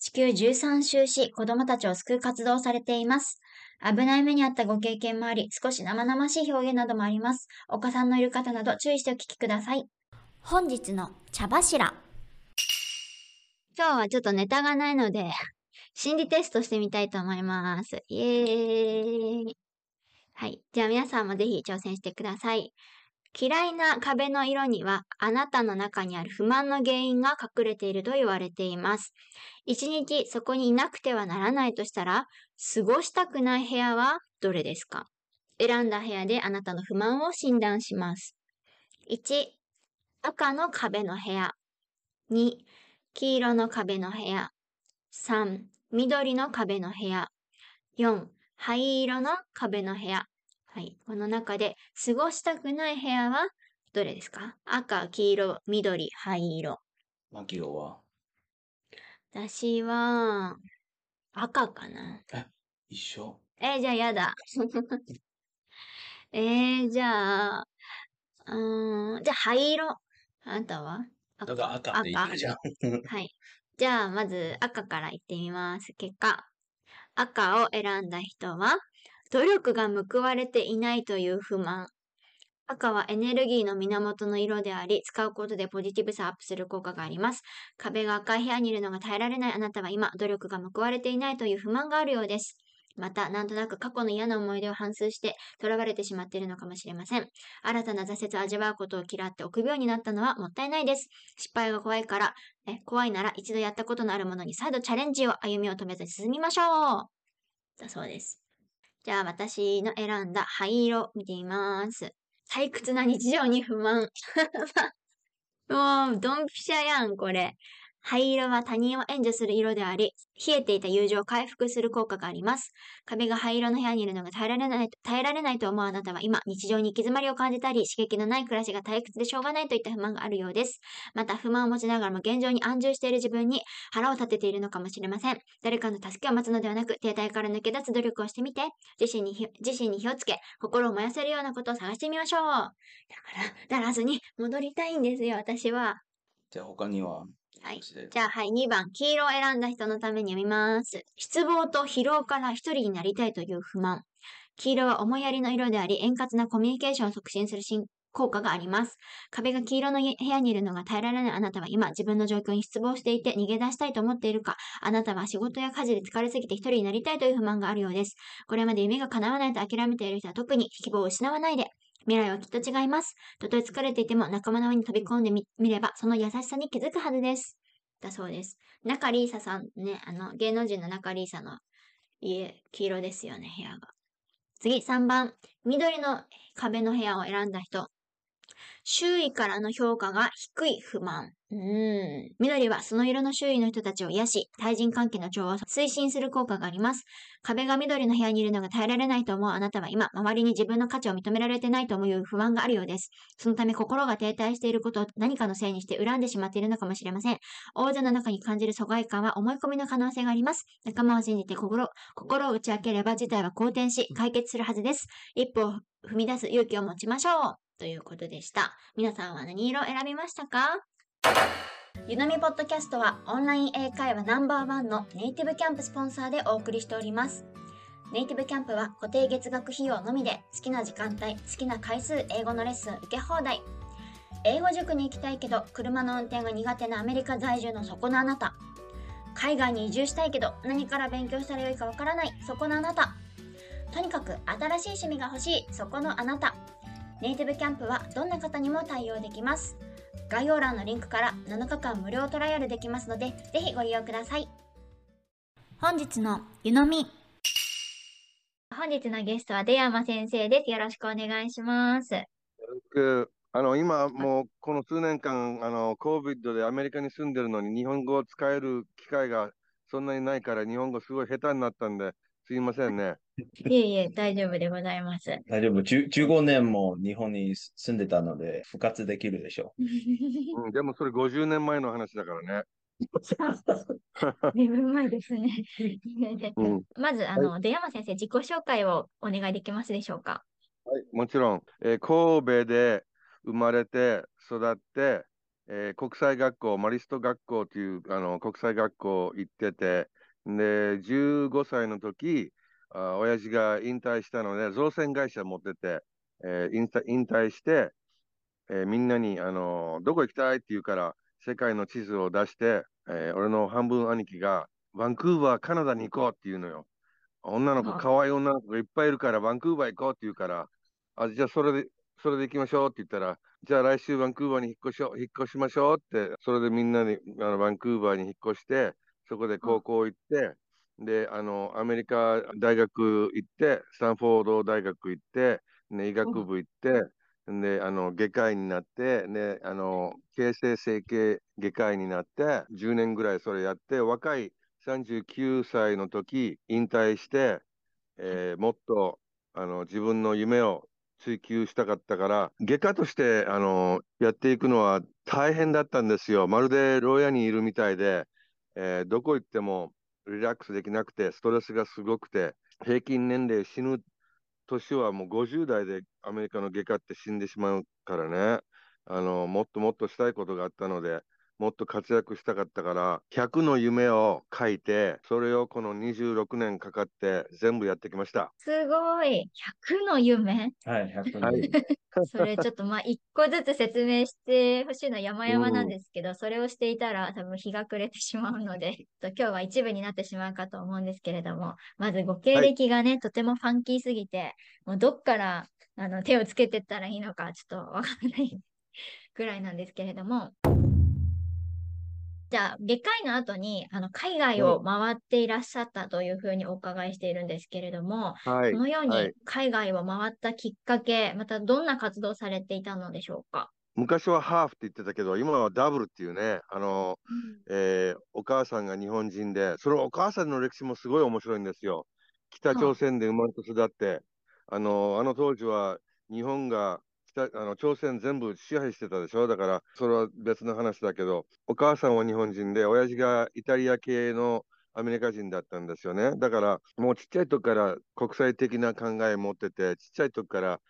地球13周し、子供たちを救う活動をされています。危ない目にあったご経験もあり、少し生々しい表現などもあります。お子さんのいる方など注意してお聞きください。本日の茶柱。今日はちょっとネタがないので、心理テストしてみたいと思います。イエーイ。はい。じゃあ皆さんもぜひ挑戦してください。嫌いな壁の色には、あなたの中にある不満の原因が隠れていると言われています。一日そこにいなくてはならないとしたら、過ごしたくない部屋はどれですか？選んだ部屋であなたの不満を診断します。1、赤の壁の部屋。2、黄色の壁の部屋。3、緑の壁の部屋。4、灰色の壁の部屋。はい。この中で過ごしたくない部屋はどれですか？赤、黄色、緑、灰色。マキオは？私は、赤かな。一緒？えーじゃあやだ。えー、じゃあ、うーん、じゃあ灰色。あんたは？だから赤じゃん。はい。じゃあ、まず赤から言ってみます。結果。赤を選んだ人は、努力が報われていないという不満。赤はエネルギーの源の色であり、使うことでポジティブさをアップする効果があります。壁が赤い部屋にいるのが耐えられないあなたは今、努力が報われていないという不満があるようです。また、なんとなく過去の嫌な思い出を反芻して、囚われてしまっているのかもしれません。新たな挫折を味わうことを嫌って臆病になったのはもったいないです。失敗が怖いから、え怖いなら一度やったことのあるものに再度チャレンジを歩みを止めず進みましょうだそうです。じゃあ私の選んだ灰色見てみます。退屈な日常に不満。もう、ドンピシャやん、これ。灰色は他人を援助する色であり、冷えていた友情を回復する効果があります。壁が灰色の部屋にいるのが耐えられない、耐えられないと思うあなたは今、日常に行き詰まりを感じたり、刺激のない暮らしが退屈でしょうがないといった不満があるようです。また、不満を持ちながらも現状に安住している自分に腹を立てているのかもしれません。誰かの助けを待つのではなく、停滞から抜け出す努力をしてみて、自身に自身に火をつけ、心を燃やせるようなことを探してみましょう。だから、ならずに戻りたいんですよ、私は。じゃあ他には？はい。じじゃあ、はい、2番、黄色を選んだ人のために読みます。失望と疲労から一人になりたいという不満。黄色は思いやりの色であり、円滑なコミュニケーションを促進する進効果があります。壁が黄色の部屋にいるのが耐えられないあなたは今自分の状況に失望していて逃げ出したいと思っているか、あなたは仕事や家事で疲れすぎて一人になりたいという不満があるようです。これまで夢が叶わないと諦めている人は特に希望を失わないで。未来はきっと違います。たとえ疲れていても仲間の上に飛び込んでみれば、その優しさに気づくはずです。だそうです。中リーサさんね、あの、芸能人の中リーサの家、黄色ですよね、部屋が。次、3番。緑の壁の部屋を選んだ人。周囲からの評価が低い不満。うーん。緑はその色の周囲の人たちを癒し、対人関係の調和を推進する効果があります。壁が緑の部屋にいるのが耐えられないと思うあなたは今、周りに自分の価値を認められてないと思う不安があるようです。そのため心が停滞していることを何かのせいにして恨んでしまっているのかもしれません。大勢の中に感じる疎外感は思い込みの可能性があります。仲間を信じて心、心を打ち明ければ事態は好転し、解決するはずです。一歩を踏み出す勇気を持ちましょう。ということでした。皆さんは何色選びましたか？ゆのみポッドキャストはオンライン英会話ナンバーワンのネイティブキャンプスポンサーでお送りしております。ネイティブキャンプは固定月額費用のみで好きな時間帯、好きな回数英語のレッスン受け放題。英語塾に行きたいけど車の運転が苦手なアメリカ在住のそこのあなた。海外に移住したいけど何から勉強したらよいかわからないそこのあなた。とにかく新しい趣味が欲しいそこのあなた。ネイティブキャンプはどんな方にも対応できます。概要欄のリンクから7日間無料トライアルできますので、ぜひご利用ください。本日の湯飲み。本日のゲストは出山先生です。よろしくお願いします。僕あの今もうこの数年間、あの COVID でアメリカに住んでるのに日本語を使える機会がそんなにないから日本語すごい下手になったんで、すいませんね。いえいえ、大丈夫でございます。大丈夫。10 15年も日本に住んでたので、復活できるでしょう ん、でもそれ50年前の話だからね。だいぶ前ですね。うん、まず、あの、出山先生、自己紹介をお願いできますでしょうか？はい、もちろん、えー神戸で生まれて育って、えー国際学校、マリスト学校というあの国際学校行ってて、で、15歳の時、あ親父が引退したので、造船会社持ってて、えー引退引退して、えーみんなに、あのどこ行きたいって言うから、世界の地図を出して、えー俺の半分兄貴が、バンクーバー、カナダに行こうって言うのよ。女の子、あ可愛い女の子がいっぱいいるから、バンクーバー行こうって言うから、あ、じゃあそれで、それで行きましょうって言ったら、じゃあ来週バンクーバーに引っ越し引っ越しましょうって、それでみんなにあのバンクーバーに引っ越して、そこで高校行って、で、あの、アメリカ大学行って、スタンフォード大学行って、ね、医学部行って、で、あの、外科医になって、で、あの、形成整形外科医になって、10年ぐらいそれやって、若い39歳の時、引退して、えーもっと、あの、自分の夢を追求したかったから、外科として、あの、やっていくのは大変だったんですよ。まるで牢屋にいるみたいで、えーどこ行ってもリラックスできなくて、ストレスがすごくて、平均年齢死ぬ年はもう50代でアメリカの外科って死んでしまうからね、あの、もっともっとしたいことがあったので、もっと活躍したかったから、100の夢を書いて、それをこの26年かかって全部やってきました。すごい。100の夢？う。はい、100はい それちょっとまあ一個ずつ説明してほしいのは山々なんですけど、それをしていたら多分日が暮れてしまうので、今日は一部になってしまうかと思うんですけれども、まずご経歴がね、とてもファンキーすぎて、もうどっからあの手をつけてったらいいのかちょっとわからないぐらいなんですけれども、じゃあ、外科医の後にあの海外を回っていらっしゃったというふうにお伺いしているんですけれども、はいこ。のようにはい海外を回ったきっかけ、またどんな活動をされていたのでしょうか？昔はハーフって言ってたけど、今はダブルっていうね、あの、えーお母さんが日本人で、そのお母さんの歴史もすごい面白いんですよ。北朝鮮で生まれて育って、あの、あの当時は日本が北あの朝鮮全部支配してたでしょ？だから、それは別の話だけど、お母さんは日本人で、親父がイタリア系のアメリカ人だったんですよね。だから、もうちっちゃい時から国際的な考え持ってて、ちっちゃい時から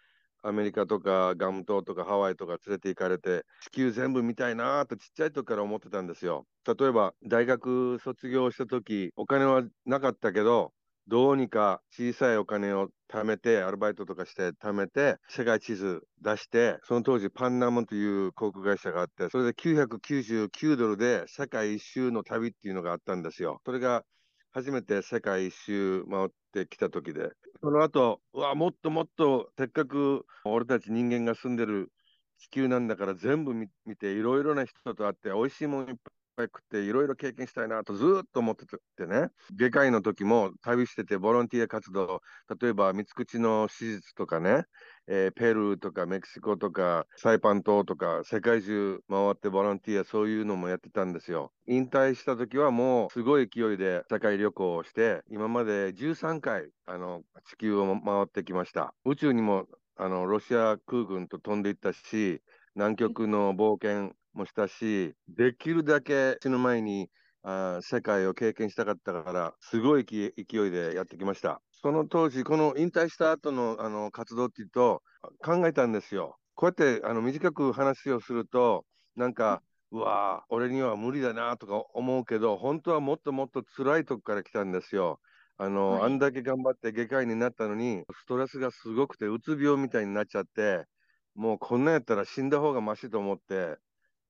アメリカとかガム島とかハワイとか連れて行かれて、地球全部見たいなーとちっちゃい時から思ってたんですよ。例えば、大学卒業した時、お金はなかったけど、どうにか小さいお金を貯めて、アルバイトとかして貯めて、世界地図出して、その当時パンナムという航空会社があって、それで999ドルで世界一周の旅っていうのがあったんですよ。それが初めて世界一周回ってきた時で、その後、うわ、もっともっと、せっかく俺たち人間が住んでる地球なんだから全部見て、いろいろな人と会って、美味しいものいっぱいぱい食って、いろいろ経験したいなとずっと思っててね、外科医の時も旅してて、ボランティア活動、例えば三口の手術とかね、えーペルーとかメキシコとかサイパン島とか世界中回ってボランティアそういうのもやってたんですよ。引退した時はもうすごい勢いで世界旅行をして今まで13回あの地球を回ってきました。宇宙にもあのロシア空軍と飛んでいったし南極の冒険もしたしできるだけ死ぬ前にあー世界を経験したかったから、すごい勢勢いでやってきました。その当時、この引退した後のあの活動っていうと、考えたんですよ。こうやってあの短く話をすると、なんか、うわー俺には無理だなとか思うけど、本当はもっともっと辛いとこから来たんですよ。あの、はいあんだけ頑張って外科医になったのに、ストレスがすごくて、うつ病みたいになっちゃって、もうこんなんやったら死んだ方がマシと思って、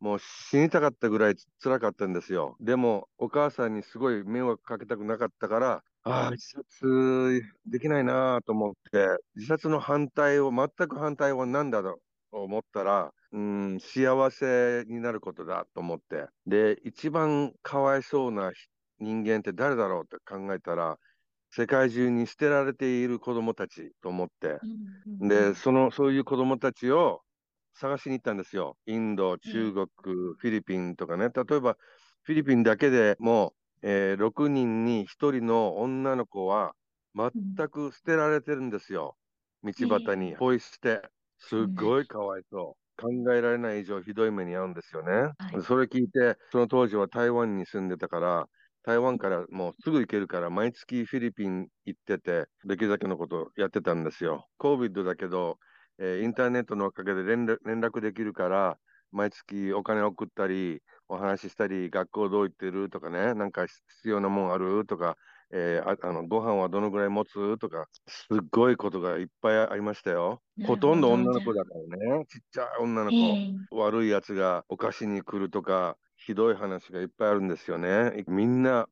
もう死にたかったぐらい辛かったんですよ。でも、お母さんにすごい迷惑かけたくなかったから、ああ、自殺できないなと思って、自殺の反対を、全く反対は何だろうと思ったら、うん、幸せになることだと思って。で、一番かわいそうな人間って誰だろうって考えたら、世界中に捨てられている子供たちと思って、で、その、そういう子供たちを探しに行ったんですよ。インド、中国、フィリピンとかね。例えば、フィリピンだけでも、えー6人に1人の女の子は全く捨てられてるんですよ。道端にポイ捨て。すっごいかわいそう。考えられない以上ひどい目に遭うんですよね。はいそれ聞いて、その当時は台湾に住んでたから、台湾からもうすぐ行けるから、毎月フィリピン行ってて、できるだけのことやってたんですよ。COVID だけど、えーインターネットのおかげで連絡できるから、毎月お金送ったり、お話ししたり、学校どう行ってるとかね、なんか必要なもんあるとか、えーああのご飯はどのぐらい持つとか、すっごいことがいっぱいありましたよ。ほとんど女の子だからね、ちっちゃい女の子。ええ悪いやつがお菓子に来るとか、ひどい話がいっぱいあるんですよね。みんな、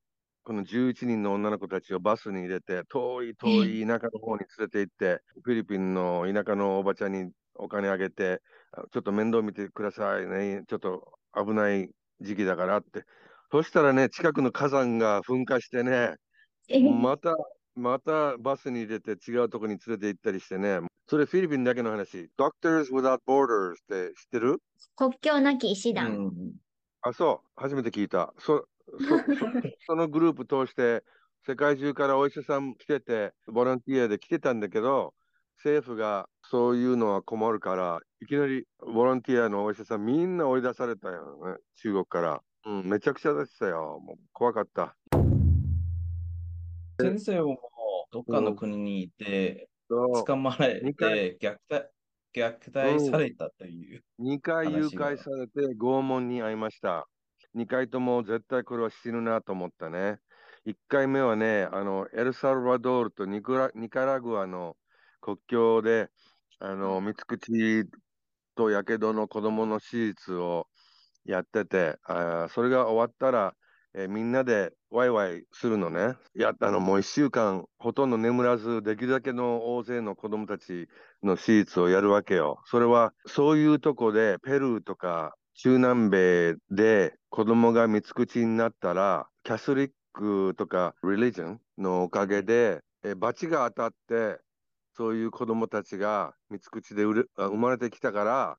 この11人の女の子たちをバスに入れて、遠い遠い田舎の方に連れて行って、フィリピンの田舎のおばちゃんにお金あげて、あちょっと面倒見てくださいね、ちょっと危ない時期だからって。そしたらね、近くの火山が噴火してね、えまた、またバスに入れて違うとこに連れて行ったりしてね、それフィリピンだけの話。Doctors Without Borders って知ってる？国境なき医師う団。ん。あ、そう、初めて聞いた。そ、そ、のグループ通して、世界中からお医者さん来てて、ボランティアで来てたんだけど、政府がそういうのは困るから、いきなりボランティアのお医者さんみんな追い出されたよね、中国から。うん、めちゃくちゃでしたよ。もう怖かった。先生もどっかの国にいて、捕まえ二回て虐待、虐待されたという。2回誘拐されて拷問に遭いました。2回とも絶対これは死ぬなと思ったね。1回目はね、あのエルサルバドールとニクラニカラグアの国境で、あの三つ口とやけどの子供の手術をやってて、あーそれが終わったら、えーみんなでワイワイするのね。やったのもう1週間ほとんど眠らず、できるだけの大勢の子供たちの手術をやるわけよ。それはそういうとこでペルーとか中南米で子供が三つ口になったら、キャスリックとか religion のおかげで、え罰が当たって、そういう子供たちが三つ口でうれあ生まれてきたから、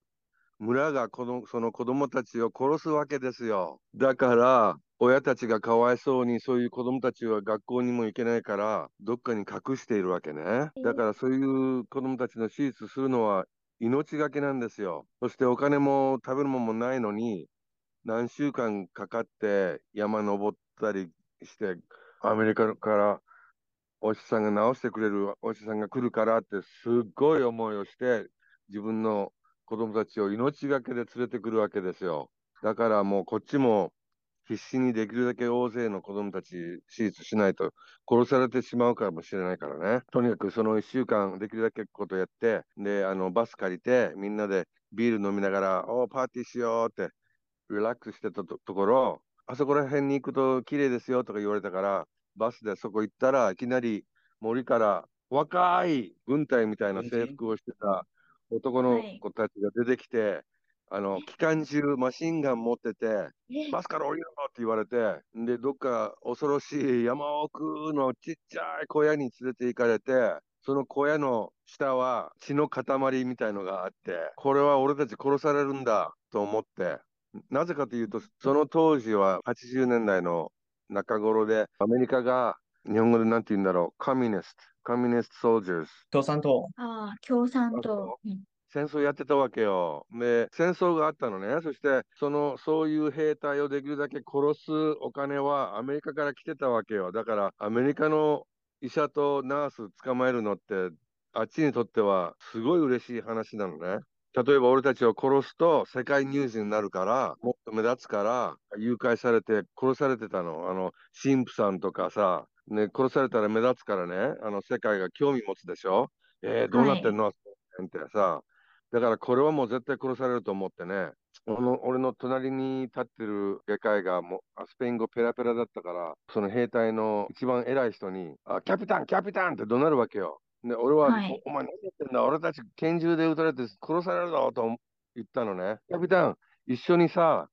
村がこのその子供たちを殺すわけですよ。だから、親たちがかわいそうに、そういう子供たちは学校にも行けないから、どっかに隠しているわけね。だから、そういう子供たちの手術するのは命がけなんですよ。そしてお金も食べるものもないのに、何週間かかって山登ったりして、アメリカからお医者さんが治してくれるお医者さんが来るからって、すっごい思いをして、自分の子供たちを命がけで連れてくるわけですよ。だからもうこっちも必死にできるだけ大勢の子供たち手術しないと殺されてしまうかもしれないからね。とにかくその1週間できるだけことやって、で、あのバス借りてみんなでビール飲みながら、おーパーティーしようってリラックスしてたとところ、あそこら辺に行くと綺麗ですよとか言われたから、バスでそこ行ったらいきなり森から若い軍隊みたいな制服をしてた男の子たちが出てきて、あの機関銃、マシンガン持ってて、バスから降りろって言われて、で、どっか恐ろしい山奥のちっちゃい小屋に連れて行かれて、その小屋の下は血の塊みたいのがあって、これは俺たち殺されるんだと思って、なぜかというと、その当時は80年代の中頃で、アメリカが日本語でなんて言うんだろう、カミネスト、カミネスト・ソルジャーズ。共産党。ああ、共産党。うん戦争やってたわけよ。で、戦争があったのね。そして、その、そういう兵隊をできるだけ殺すお金はアメリカから来てたわけよ。だから、アメリカの医者とナース捕まえるのって、あっちにとってはすごい嬉しい話なのね。例えば俺たちを殺すと世界ニュースになるから、もっと目立つから、誘拐されて殺されてたの。あの、神父さんとかさ、ね、殺されたら目立つからね、あの、世界が興味持つでしょ？えー、どうなってんの、ってさ。だからこれはもう絶対殺されると思ってね、俺の俺の隣に立ってる外科医がもうあスペイン語ペラペラだったから、その兵隊の一番偉い人に、あキャピタン、キャピタンって怒鳴るわけよ。で、俺は、はい。おお前何言ってんだ、俺たち拳銃で撃たれて殺されるぞと言ったのね。キャピタン、一緒にさ、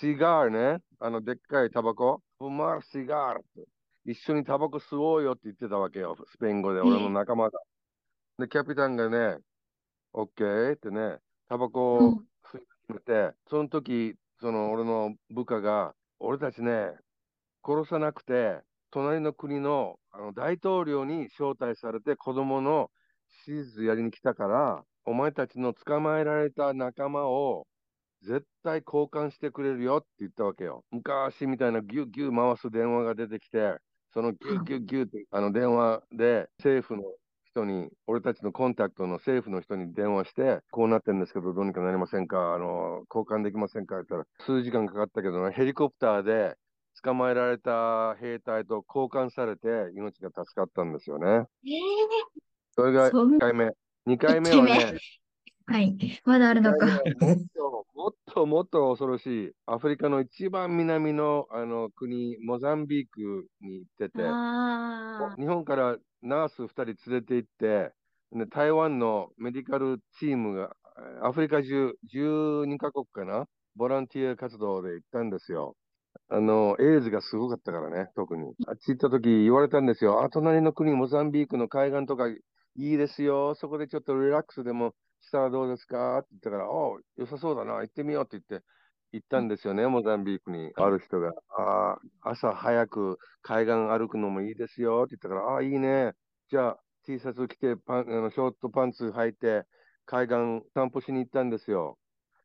シガーね、あのでっかいタバコ、フマーシガーって、一緒にタバコ吸おうよって言ってたわけよ、スペイン語で、俺の仲間が。で、キャピタンがね、オッケーってね、タバコをうん吸い始めて、その時、その俺の部下が、俺たちね、殺さなくて、隣の国のあの大統領に招待されて子供の手術やりに来たから、お前たちの捕まえられた仲間を絶対交換してくれるよって言ったわけよ。昔みたいなギュッギュッ回す電話が出てきて、そのギュッギュッギュッってあの電話で政府の人に、俺たちのコンタクトの政府の人に電話して、こうなってるんですけど、どうにかなりませんか？あの、交換できませんか？って言ったら、数時間かかったけどね、ヘリコプターで捕まえられた兵隊と交換されて命が助かったんですよね。えそれがそん1回目。2回目はね、はい。まだあるのか。もっともっともっと恐ろしい、アフリカの一番南のあの国、モザンビークに行ってて、あ日本からナース2人連れて行って、で台湾のメディカルチームが、アフリカ中、12カ国かな、ボランティア活動で行ったんですよ。あの、エイズがすごかったからね、特に。あっち行った時言われたんですよ。あ、隣の国、モザンビークの海岸とかいいですよ。そこでちょっとリラックスでもしたらどうですか？って言ったから、おう良さそうだな、行ってみようって言って、行ったんですよね、モザンビークに。ある人が、あー朝早く海岸歩くのもいいですよって言ったから、ああ、いいね。じゃあ、T シャツ着てパン、あのショートパンツ履いて、海岸散歩しに行ったんですよ。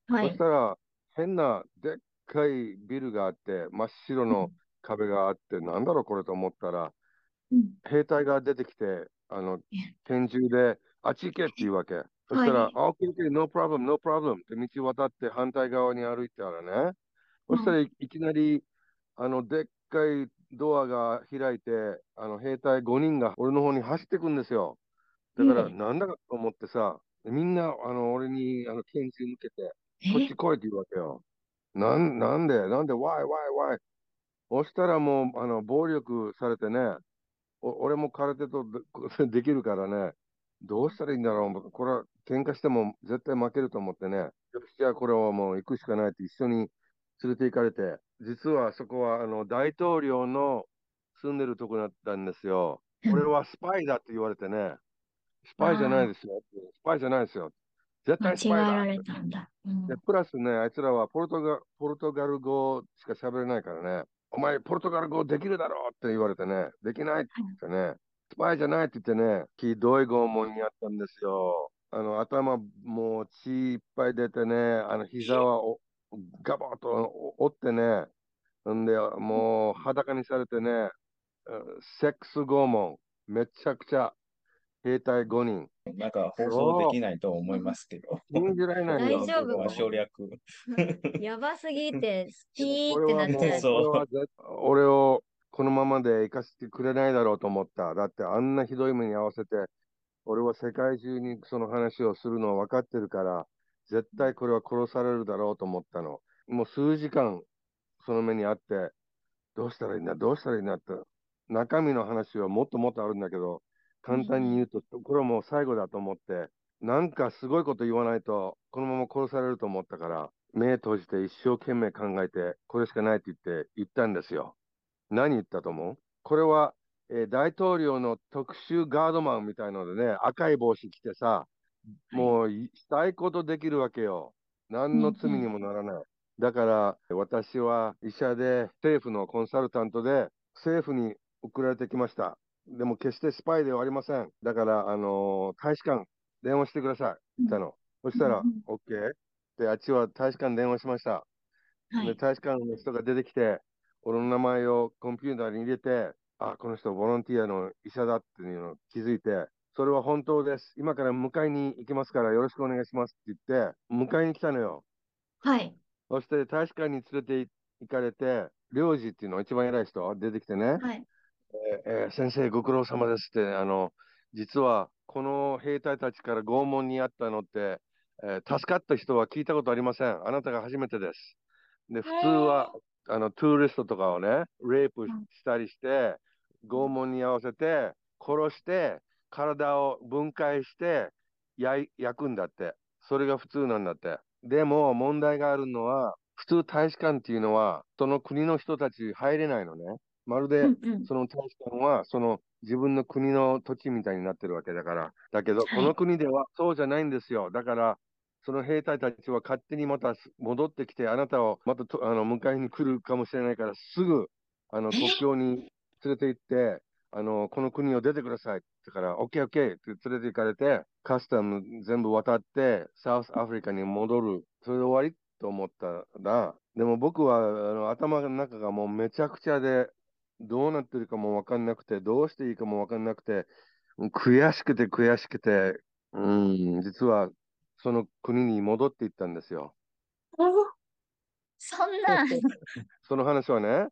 あ。はいそし。たら、変なでっかいビルがあって、真っ白の壁があって、なんだろうこれと思ったら、うん兵隊が出てきて、あのえ、拳銃で、あっち行けって言うわけ。そしたら、はいあ、OK, no problem, no problem って道渡って反対側に歩いたらね、そしたらいいきなり、あの、でっかいドアが開いて、あの、兵隊5人が俺の方に走ってくんですよ。だから、うんなんだかと思ってさ、みんな、あの、俺に、あの、拳銃向けて、え？こっち来いって言うわけよ。なん、なんで、なんで、why, why, why? そしたらもう、あの、暴力されてね、お俺も空手とで できるからね、どうしたらいいんだろう？これは喧嘩しても絶対負けると思ってね、よし、じゃあこれはもう行くしかないって一緒に連れて行かれて、実はそこはあの大統領の住んでるとこだったんですよ。うん俺はスパイだって言われてね、スパイじゃないですよ。スパイじゃないですよ。絶間違え対スパイだられたんだ。うんで、プラスね、あいつらはポルトガポルトガル語しか喋れないからね、お前、ポルトガル語できるだろうって言われてね、できないって言ってね、スパイじゃないって言ってね、ひどい拷問にあったんですよ。あの、頭もう血いっぱい出てね、あの、膝はおガバッと折ってね、んで、もう裸にされてね、うんセックス拷問、めちゃくちゃ兵隊5人。なんか放送できないと思いますけど。信じられないよ。大丈夫まあ省略。やばすぎて、スピーってなっちゃう。俺をこのままで生かしてくれないだろうと思った。だってあんなひどい目に合わせて、俺は世界中にその話をするのは分かってるから、絶対これは殺されるだろうと思ったの。もう数時間その目にあって、どうしたらいいんだ、どうしたらいいんだって。中身の話はもっともっとあるんだけど、簡単に言うと、これはもう最後だと思って、なんかすごいこと言わないと、このまま殺されると思ったから、目閉じて一生懸命考えて、これしかないって言って言ったんですよ。何言ったと思う？これは、えー大統領の特殊ガードマンみたいのでね、赤い帽子着てさ、もういしたいことできるわけよ。何の罪にもならない。だから、私は医者で、政府のコンサルタントで、政府に送られてきました。でも決してスパイではありません。だから、あのー大使館、電話してください。言ったの。そしたら OK? で、あっちは大使館電話しました。で、はい。大使館の人が出てきて、俺の名前をコンピューターに入れて、あ、この人ボランティアの医者だっていうのを気づいて、それは本当です。今から迎えに行きますからよろしくお願いしますって言って、迎えに来たのよ。はい。そして大使館に連れて行かれて、領事っていうの一番偉い人出てきてね、はい。えー先生ご苦労様ですって、あの、実はこの兵隊たちから拷問にあったのって、えー助かった人は聞いたことありません。あなたが初めてです。で、普通は、あの、トゥーリストとかをね、レイプうんしたりして、拷問に合わせて、殺して、体を分解して、焼くんだって。それが普通なんだって。でも、問題があるのは、普通大使館っていうのは、その国の人たち入れないのね。まるで。その大使館は、その自分の国の土地みたいになってるわけだから。だけど、はいこの国ではそうじゃないんですよ。だから、その兵隊たちは勝手にまた戻ってきて、あなたをまたとあの迎えに来るかもしれないから、すぐあのえ国境に連れて行って、あの、この国を出てくださいって言から、オッケーオッケーって連れて行かれて、カスタム全部渡って、サウスアフリカに戻る。それで終わりと思ったら、でも僕はあの頭の中がもうめちゃくちゃで、どうなってるかもわかんなくて、どうしていいかもわかんなくて、悔しくて悔しくて、うん、実はその国に戻っていったんですよ。おそんな。その話はね、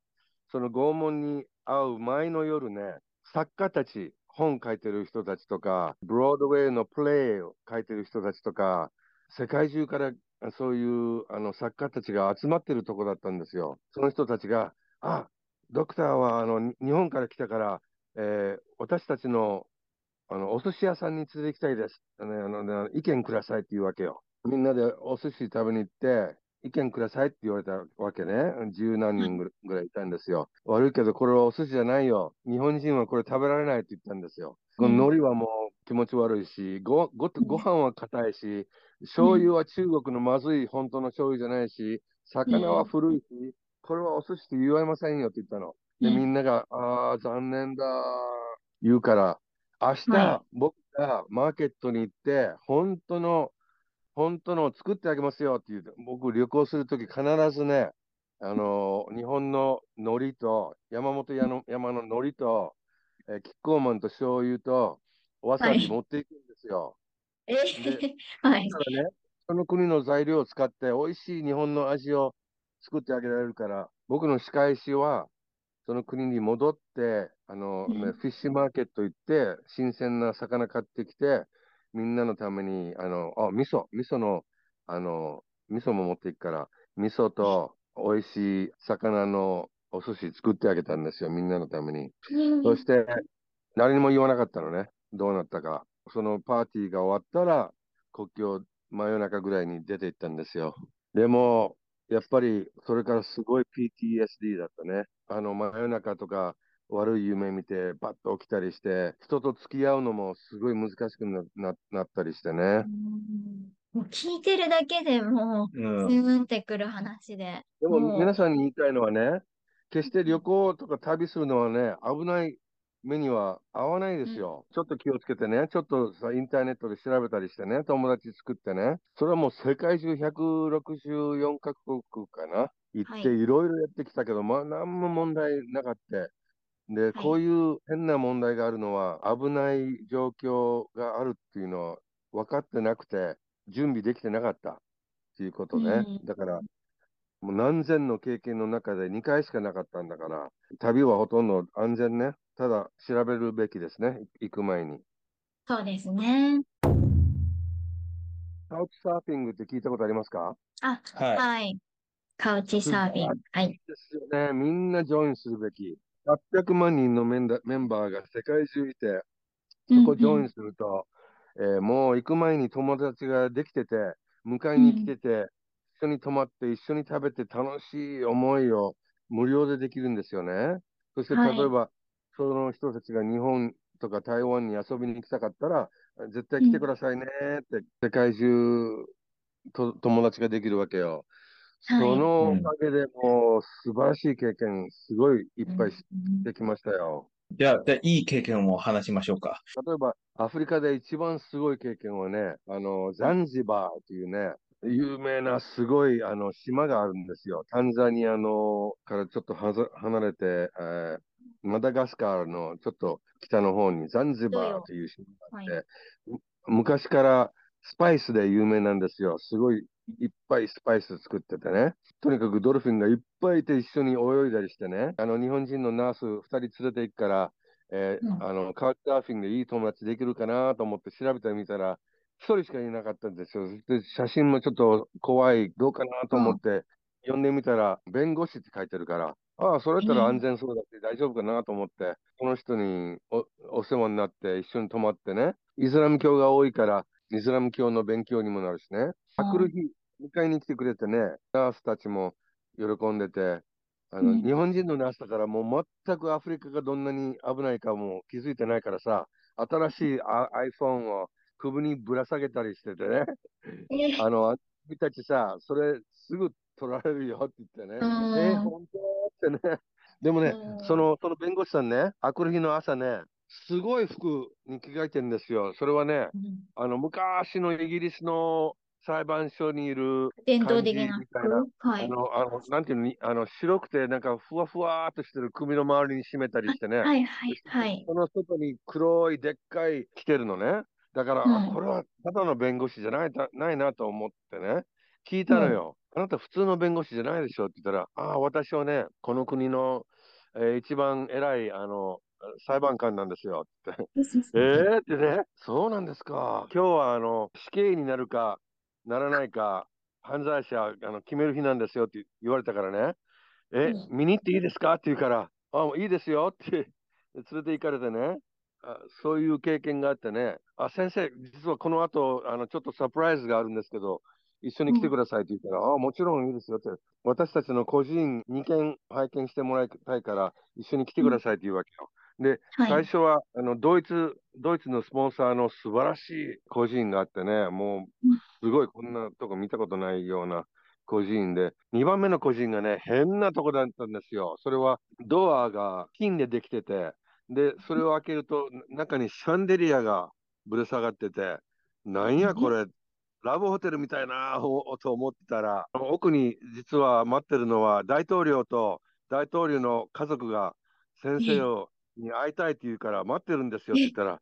その拷問に会う前の夜ね、作家たち、本書いてる人たちとか、ブロードウェイのプレイを書いてる人たちとか、世界中からそういうあの作家たちが集まってるとこだったんですよ。その人たちが、あ、ドクターはあの日本から来たから、えー私たちのあのお寿司屋さんに連れて行きたいです。あのあの意見くださいって言うわけよ。みんなでお寿司食べに行って、意見くださいって言われたわけね。十何人ぐらぐらいいたんですよ。悪いけど、これはお寿司じゃないよ。日本人はこれ食べられないって言ったんですよ。この海苔はもう気持ち悪いし、ごごご飯は硬いし、醤油は中国のまずい本当の醤油じゃないし、魚は古いし、これはお寿司って言われませんよって言ったの。で、うんみんなが、ああ、残念だ、言うから、明日、は僕がマーケットに行って、本当の、本当のを作ってあげますよって言うて、僕旅行するとき必ずね、あの日本の海苔と、山本屋の山の海苔と、えーキッコーマンと醤油と、わさびはい持っていくんですよ。はい。だからね、その国の材料を使って、美味しい日本の味を作ってあげられるから、僕の仕返しは、その国に戻って、あの、ねうんフィッシュマーケット行って、新鮮な魚買ってきて、みんなのために、あの、あ、味噌、味噌の、あの、味噌も持っていくから、味噌と美味しい魚のお寿司作ってあげたんですよ、みんなのために。そして、誰にも言わなかったのね、どうなったか。そのパーティーが終わったら、国境真夜中ぐらいに出て行ったんですよ。でも、やっぱりそれからすごい PTSD だったね。あの真夜中とか悪い夢見て、パッと起きたりして、人と付き合うのもすごい難しくなななったりしてね。うんもう聞いてるだけでもうう、ん。うんってくる話で。でも皆さんに言いたいのはね、決して旅行とか旅するのはね、危ない目には合わないですよ。ちょっと気をつけてね、ちょっとさ、インターネットで調べたりしてね、友達作ってね、それはもう世界中164カ国かな、行ってはいいろいろやってきたけど、まあ、何も問題なかった。で、こういう変な問題があるのは、危ない状況があるっていうのは分かってなくて、準備できてなかったっていうことね。うんだから、もう何千の経験の中で2回しかなかったんだから、旅はほとんど安全ね。ただ調べるべきですね、行く前に。そうですね。カウチサーフィングって聞いたことありますか？あ、はい。はい。カウチサーフィン。はい。ですよね。みんなジョインするべき。800万人のメンダメンバーが世界中いて、そこジョインすると、えーもう行く前に友達ができてて、迎えに来てて、一緒に泊まって、一緒に食べて楽しい思いを無料でできるんですよね。そしてはい例えば、その人たちが日本とか台湾に遊びに行きたかったら、絶対来てくださいねって、世界中と友達ができるわけよ。はいそのおかげでもう素晴らしい経験、すごいいっぱいしうんできましたよ。じゃあ、でいい経験を話しましょうか。例えば、アフリカで一番すごい経験はね、あの、ザンジバーというね、有名なすごいあの島があるんですよ。タンザニアのからちょっとはざ離れて、えーマダガスカルのちょっと北の方にザンジバーという島があって、はい昔からスパイスで有名なんですよ。すごいいっぱいスパイス作っててね。とにかくドルフィンがいっぱいいて一緒に泳いだりしてね。あの日本人のナース2人連れて行くから、えーうんあのカウチサーフィンでいい友達できるかなと思って調べてみたら、1人しかいなかったんですよ。で写真もちょっと怖い、どうかなと思って読んでみたら、弁護士って書いてるから、ああ、それやったら安全そうだって大丈夫かなと思って、この人におお世話になって一緒に泊まってね、イスラム教が多いから、イスラム教の勉強にもなるしね。うん来る日、迎えに来てくれてね、ナースたちも喜んでて、あのうん。日本人のナースだからもう全くアフリカがどんなに危ないかも気づいてないからさ、新しいあ iPhone を首にぶら下げたりしててね、え。あの、君たちさ、それすぐ取られるよって言ってね、うん。えー、本当？ってね、でもね、うん。その、その弁護士さんね、あくる日の朝ね、すごい服に着替えてるんですよ。それはね、うんあの、昔のイギリスの裁判所にいる、伝統的な感じみたいな服はい。あの、あの、なんていうのに、あの、白くて、なんか、ふわふわーっとしてる首の周りに締めたりしてね、はいはいはい。その外に黒いでっかい着てるのね。だから、うんあこれはただの弁護士じゃないたないなと思ってね、聞いたのよ。あなた普通の弁護士じゃないでしょって言ったら、ああ、私はね、この国の、えー一番偉い、あの、裁判官なんですよって。えーってね、そうなんですか。今日はあの死刑になるかならないか、犯罪者あの決める日なんですよって言われたからね、え、う見に行っていいですか？って言うから、あ、もういいですよって連れて行かれてね、あそういう経験があってね、あ、先生、実はこの後、あのちょっとサプライズがあるんですけど、一緒に来てくださいって言ったら、あ、もちろんいいですよって、私たちの個人2件拝見してもらいたいから、一緒に来てくださいって言うわけよ。で、はい。最初はあのドイツ、ドイツのスポンサーの素晴らしい個人があってね、もううん。すごいこんなとこ見たことないような個人で、2番目の個人がね、変なとこだったんですよ。それはドアが金でできてて、で、それを開けるとな中にシャンデリアがぶら下がってて、なんやこれ、ラブホテルみたいなおと思ってたら、奥に実は待ってるのは大統領と大統領の家族が先生をに会いたいって言うから待ってるんですよって言ったら、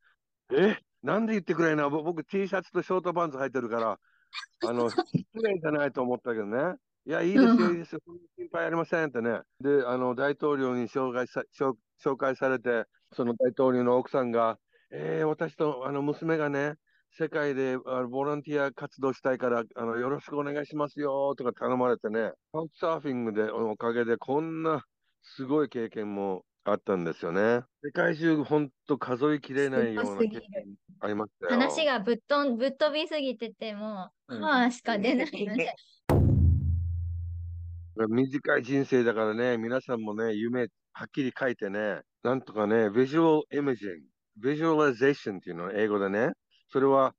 え、なんで言ってくれないの？ぼ僕 T シャツとショートパンツ履いてるから、あの、失礼じゃないと思ったけどね。いや、いいですよ、うんいいですよ、心配ありませんってね。で、あの、大統領に紹介さ紹紹介されて、その大統領の奥さんが、えー、私とあの娘がね、世界であのボランティア活動したいからあのよろしくお願いしますよとか頼まれてね、カウチサーフィングでおかげでこんなすごい経験もあったんですよね。世界中本当数えきれないような経験ありましたよ。話がぶっとんぶっ飛びすぎてても、うんはあしか出ないので。短い人生だからね、皆さんもね、夢はっきり書いてね、なんとかね、 visual imaging、visualization っていうの、英語でね、それは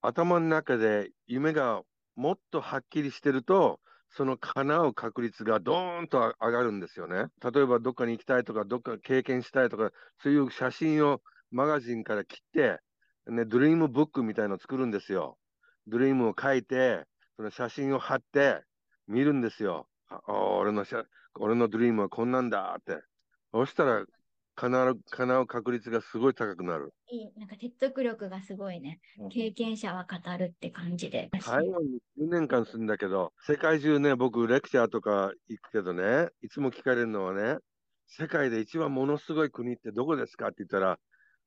頭の中で夢がもっとはっきりしてると、その叶う確率がドーンと上がるんですよね。例えばどっかに行きたいとか、どっか経験したいとか、そういう写真をマガジンから切って、ね、 dream book みたいのを作るんですよ。ドリームを書いて、その写真を貼って見るんですよ。あ俺の俺のドリームはこんなんだって。そしたら叶う叶う確率がすごい高くなる。いい、なんか説得力がすごいね。経験者は語るって感じで。台湾に10年間住んだけど、世界中ね、僕、レクチャーとか行くけどね、いつも聞かれるのはね、世界で一番ものすごい国ってどこですかって言ったら、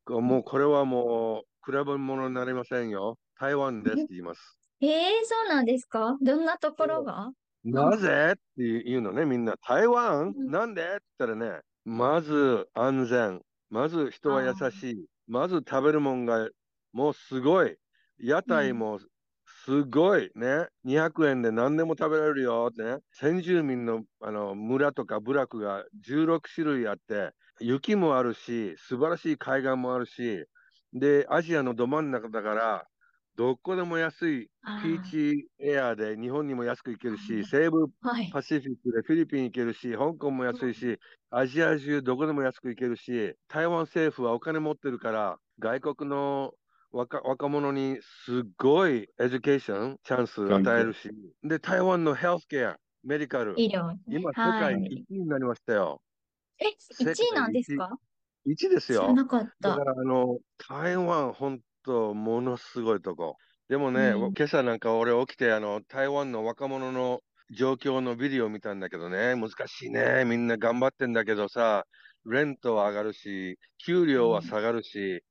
もうこれはもう比べ物になりませんよ。台湾ですって言います。ええそうなんですか？どんなところが？なぜ？って言うのね、みんな。台湾？うんなんで？って言ったらね、まず安全、まず人は優しい、まず食べるもんがもうすごい、屋台もすごいね、200円で何でも食べられるよってね、先住民のあの村とか部落が16種類あって、雪もあるし、素晴らしい海岸もあるし、で、アジアのど真ん中だから、どこでも安いピーチエアで日本にも安く行けるあし、西部はい。パシフィックでフィリピン行けるし、香港も安いし、アジア中どこでも安く行けるし、台湾政府はお金持ってるから、外国の若若者にすごいエデュケーション、チャンス与えるし、で、台湾のヘルスケア、メディカル、医療。今、世界はい。1位になりましたよ。え、1位なんですか？1ですよ。知らなかった。だから、あの、台湾、本当、ものすごいとこ。でもね、うん今朝なんか俺起きて、あの、台湾の若者の状況のビデオを見たんだけどね、難しいね。みんな頑張ってんだけどさ、レントは上がるし、給料は下がるし、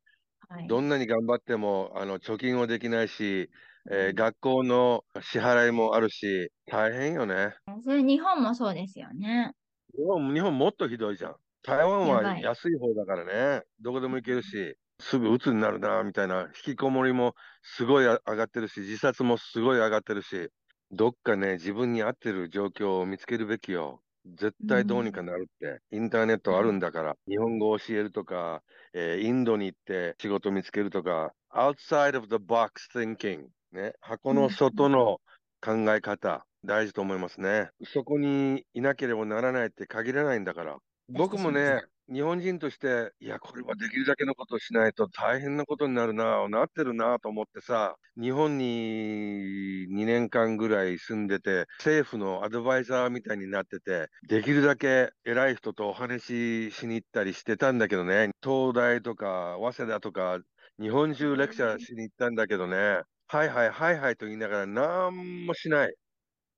はい。どんなに頑張っても、あの、貯金はできないし、えー学校の支払いもあるし、大変よね。それ日本もそうですよね。日本、日本もっとひどいじゃん。台湾はい安い方だからね、どこでも行けるし、すぐ鬱になるな、みたいな、引きこもりもすごいあ上がってるし、自殺もすごい上がってるし、どっかね、自分に合ってる状況を見つけるべきよ。絶対どうにかなるって。インターネットあるんだから、日本語を教えるとか、えーインドに行って仕事見つけるとか、outside of the box thinking、ね、箱の外の考え方、大事と思いますね。そこにいなければならないって限らないんだから。僕もね、日本人として、いや、これはできるだけのことをしないと大変なことになるな、なってるなと思ってさ、日本に2年間ぐらい住んでて、政府のアドバイザーみたいになってて、できるだけ偉い人とお話ししに行ったりしてたんだけどね、東大とか早稲田とか、日本中レクチャーしに行ったんだけどね、はいはいはいはいと言いながら、なんもしない。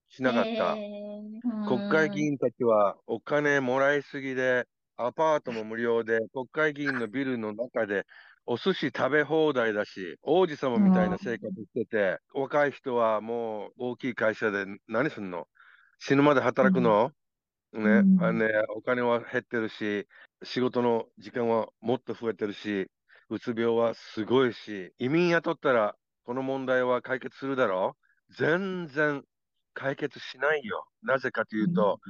しなかった。国会議員たちはお金もらいすぎで、アパートも無料で、国会議員のビルの中でお寿司食べ放題だし、王子様みたいな生活してて、若い人はもう大きい会社で何すんの？死ぬまで働くの、ね、うん。あのね、お金は減ってるし、仕事の時間はもっと増えてるし、うつ病はすごいし、移民雇ったらこの問題は解決するだろ？う全然解決しないよ。なぜかというと、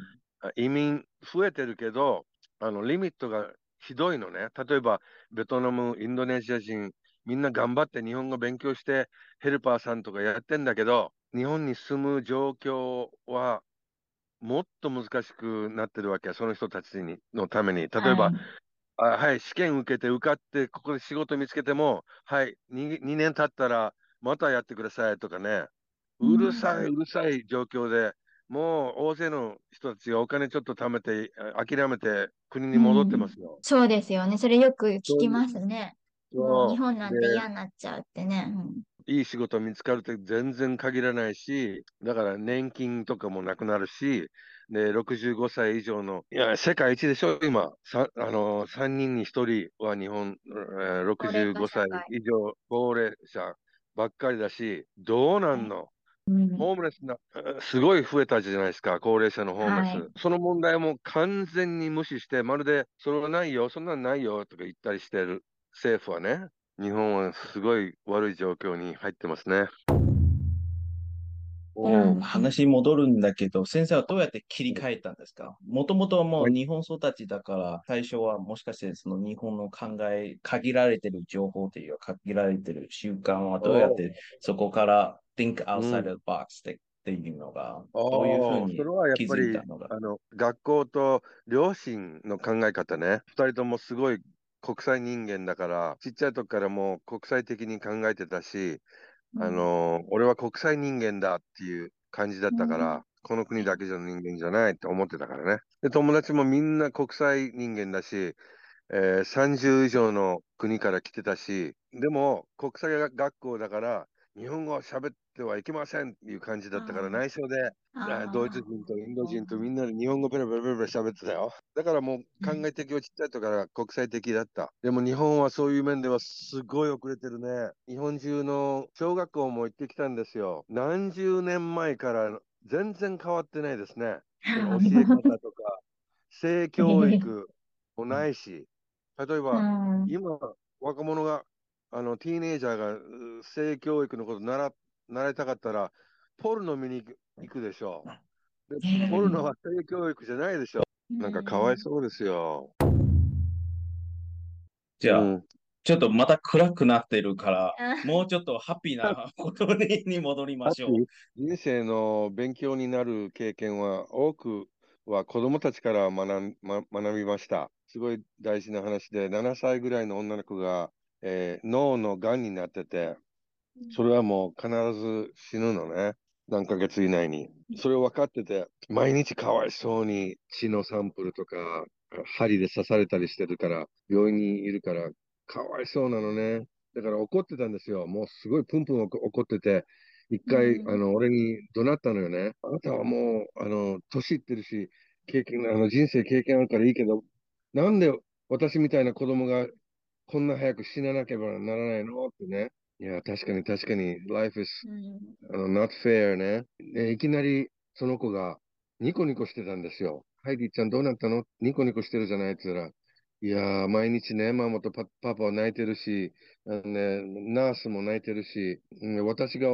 移民増えてるけど、あのリミットがひどいのね。例えば、ベトナム、インドネシア人、みんな頑張って日本語勉強して、ヘルパーさんとかやってんだけど、日本に住む状況はもっと難しくなってるわけ、その人たちにのために。例えば、あはい、試験受けて受かって、ここで仕事見つけても、はい、2, 2年経ったらまたやってくださいとかね、うるさい、うるさい状況で、もう大勢の人たちがお金ちょっと貯めて、あ諦めて国に戻ってますよ。そうですよね。それよく聞きますね。もう日本なんてで嫌になっちゃうってね。うんいい仕事見つかるって全然限らないし、だから年金とかもなくなるし、で、65歳以上の、いや、世界一でしょ、今。さあの、3人に1人は日本、えー高齢65歳以上、高齢者ばっかりだし、どうなんの、うん。ホームレスな、えーすごい増えたじゃないですか、高齢者のホームレス。はい。その問題も完全に無視して、まるで、それはないよ、そんなんないよとか言ったりしてる政府はね、日本はすごい悪い状況に入ってますね。うん。話に戻るんだけど、先生はどうやって切り替えたんですか？もともとはもはい。う日本育ちだから、最初はもしかしてその日本の考え、限られてる情報というか、限られてる習慣はどうやってそこから think outside the box でっていうのが、どういうふうにそれはやっ気ぱり。あの学校と両親の考え方ね、2人ともすごい国際人間だから、ちっちゃい時からもう国際的に考えてたし、あの俺は国際人間だっていう感じだったから、この国だけじゃ人間じゃないって思ってたからね。で、友達もみんな国際人間だし、えー30以上の国から来てたし、でも国際学校だから、日本語を喋ってはいけませんっていう感じだったから、内緒で、ドイツ人とインド人とみんなで日本語ペラペラペラペラ喋ってたよ。だからもう考え的はちっちゃい時から国際的だった。でも日本はそういう面ではすごい遅れてるね。日本中の小学校も行ってきたんですよ。何十年前から全然変わってないですね。教え方とか、性教育もないし、例えば、うん今、若者が、あの、ティーネイジャーがう性教育のこと習習いたかったら、ポルノ見に行く行くでしょ。でポルノは性教育じゃないでしょ。なんかかわいそうですよ。じゃあ、うんちょっとまた暗くなってるから、うんもうちょっとハッピーな ことにに戻りましょう。人生の勉強になる経験は多くは子供たちから学ん、ま、学びました。すごい大事な話で、7歳ぐらいの女の子が、えー脳の癌になってて、それはもう必ず死ぬのね。何ヶ月以内に。それを分かってて、毎日かわいそうに血のサンプルとか、針で刺されたりしてるから、病院にいるから、かわいそうなのね。だから怒ってたんですよ。もうすごいプンプン怒怒ってて、一回、うんあの、俺に怒鳴ったのよね。あなたはもう、あの、年いってるし、経験、あの、人生経験あるからいいけど、なんで私みたいな子供がこんな早く死ななければならないの？ってね。いや、確かに確かに、life is あの not fair ね。で、いきなりその子がニコニコしてたんですよ。ハイディちゃんどうなったのニコニコしてるじゃない？って言ったら、いやー、毎日ね、ママとパパパは泣いてるし、あのね、ナースも泣いてるし、うん私が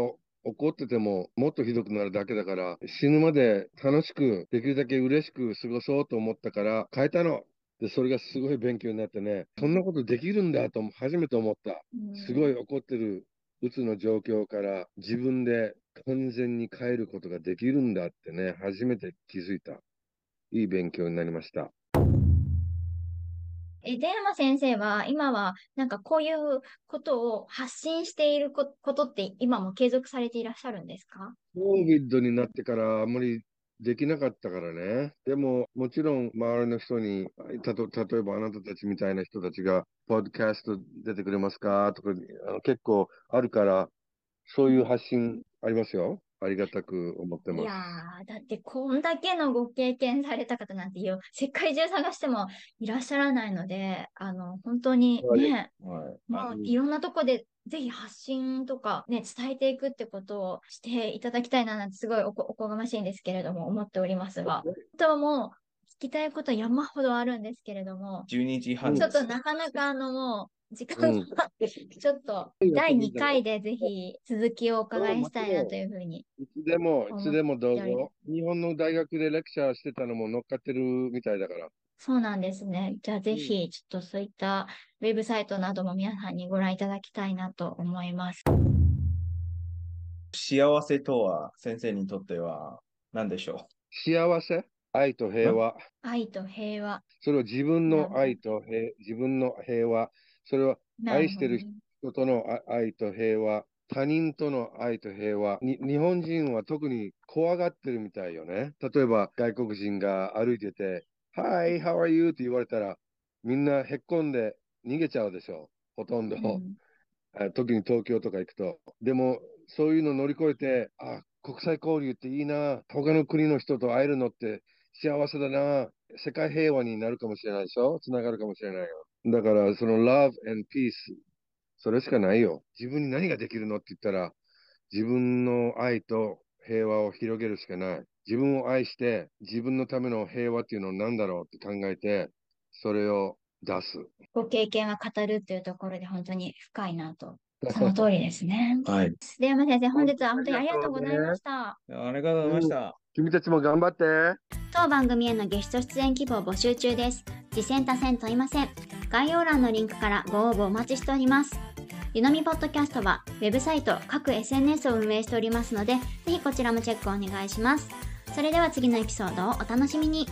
怒っててももっとひどくなるだけだから、死ぬまで楽しく、できるだけ嬉しく過ごそうと思ったから変えたの。で、それがすごい勉強になってね、そんなことできるんだと初めて思った。すごい怒ってるうつの状況から自分で完全に変えることができるんだってね、初めて気づいた。いい勉強になりました。え、出山先生は今はなんかこういうことを発信しているこことって今も継続されていらっしゃるんですか？COVID になってからあんまりできなかったからね。でも、もちろん周りの人に、たと例えばあなたたちみたいな人たちが、ポッドキャスト出てくれますか？とかあの結構あるから、そういう発信ありますよ。ありがたく思ってます。いやー、だってこんだけのご経験された方なんていう、世界中探してもいらっしゃらないので、あの、本当にはいね、はい。まあ、うんいろんなとこでぜひ発信とかね、伝えていくってことをしていただきたいななんてすごいおこおこがましいんですけれども、思っておりますが、本当はもう聞きたいこと山ほどあるんですけれども、12時半ちょっ。となかなかあのもう、時間うんが、ちょっと第2回でぜひ続きをお伺いしたいなというふうに。いつでも、いつでもどうぞ。日本の大学でレクチャーしてたのも乗っかってるみたいだから。そうなんですね。じゃあぜひ、ちょっとそういったウェブサイトなども皆さんにご覧いただきたいなと思います。幸せとは先生にとっては何でしょ幸せ？愛と平和。愛と平和。それは自分の愛と平、自分の平和。それはなる愛してる人とのあ愛と平和。他人との愛と平和に。日本人は特に怖がってるみたいよね。例えば外国人が歩いてて、Hi, how are you? って言われたら、みんなへっこんで逃げちゃうでしょ。ほとんど。うん あ特に東京とか行くと。でも、そういうの乗り越えて、あ、国際交流っていいな。他の国の人と会えるのって幸せだな。世界平和になるかもしれないでしょつながるかもしれないよ。だから、その love and peace、それしかないよ。自分に何ができるのって言ったら、自分の愛と平和を広げるしかない。自分を愛して、自分のための平和っていうのは何だろうって考えて、それを出す。ご経験は語るっていうところで本当に深いなと。その通りですね。うはい。出山先生、本日は本当にありがとうございました。ありがとうございました。君たちも頑張って。当番組へのゲスト出演希望募集中です。次戦多戦問いません。概要欄のリンクからご応募お待ちしております。ゆのみポッドキャストは、ウェブサイト、各 SNS を運営しておりますので、ぜひこちらもチェックお願いします。それでは次のエピソードをお楽しみに。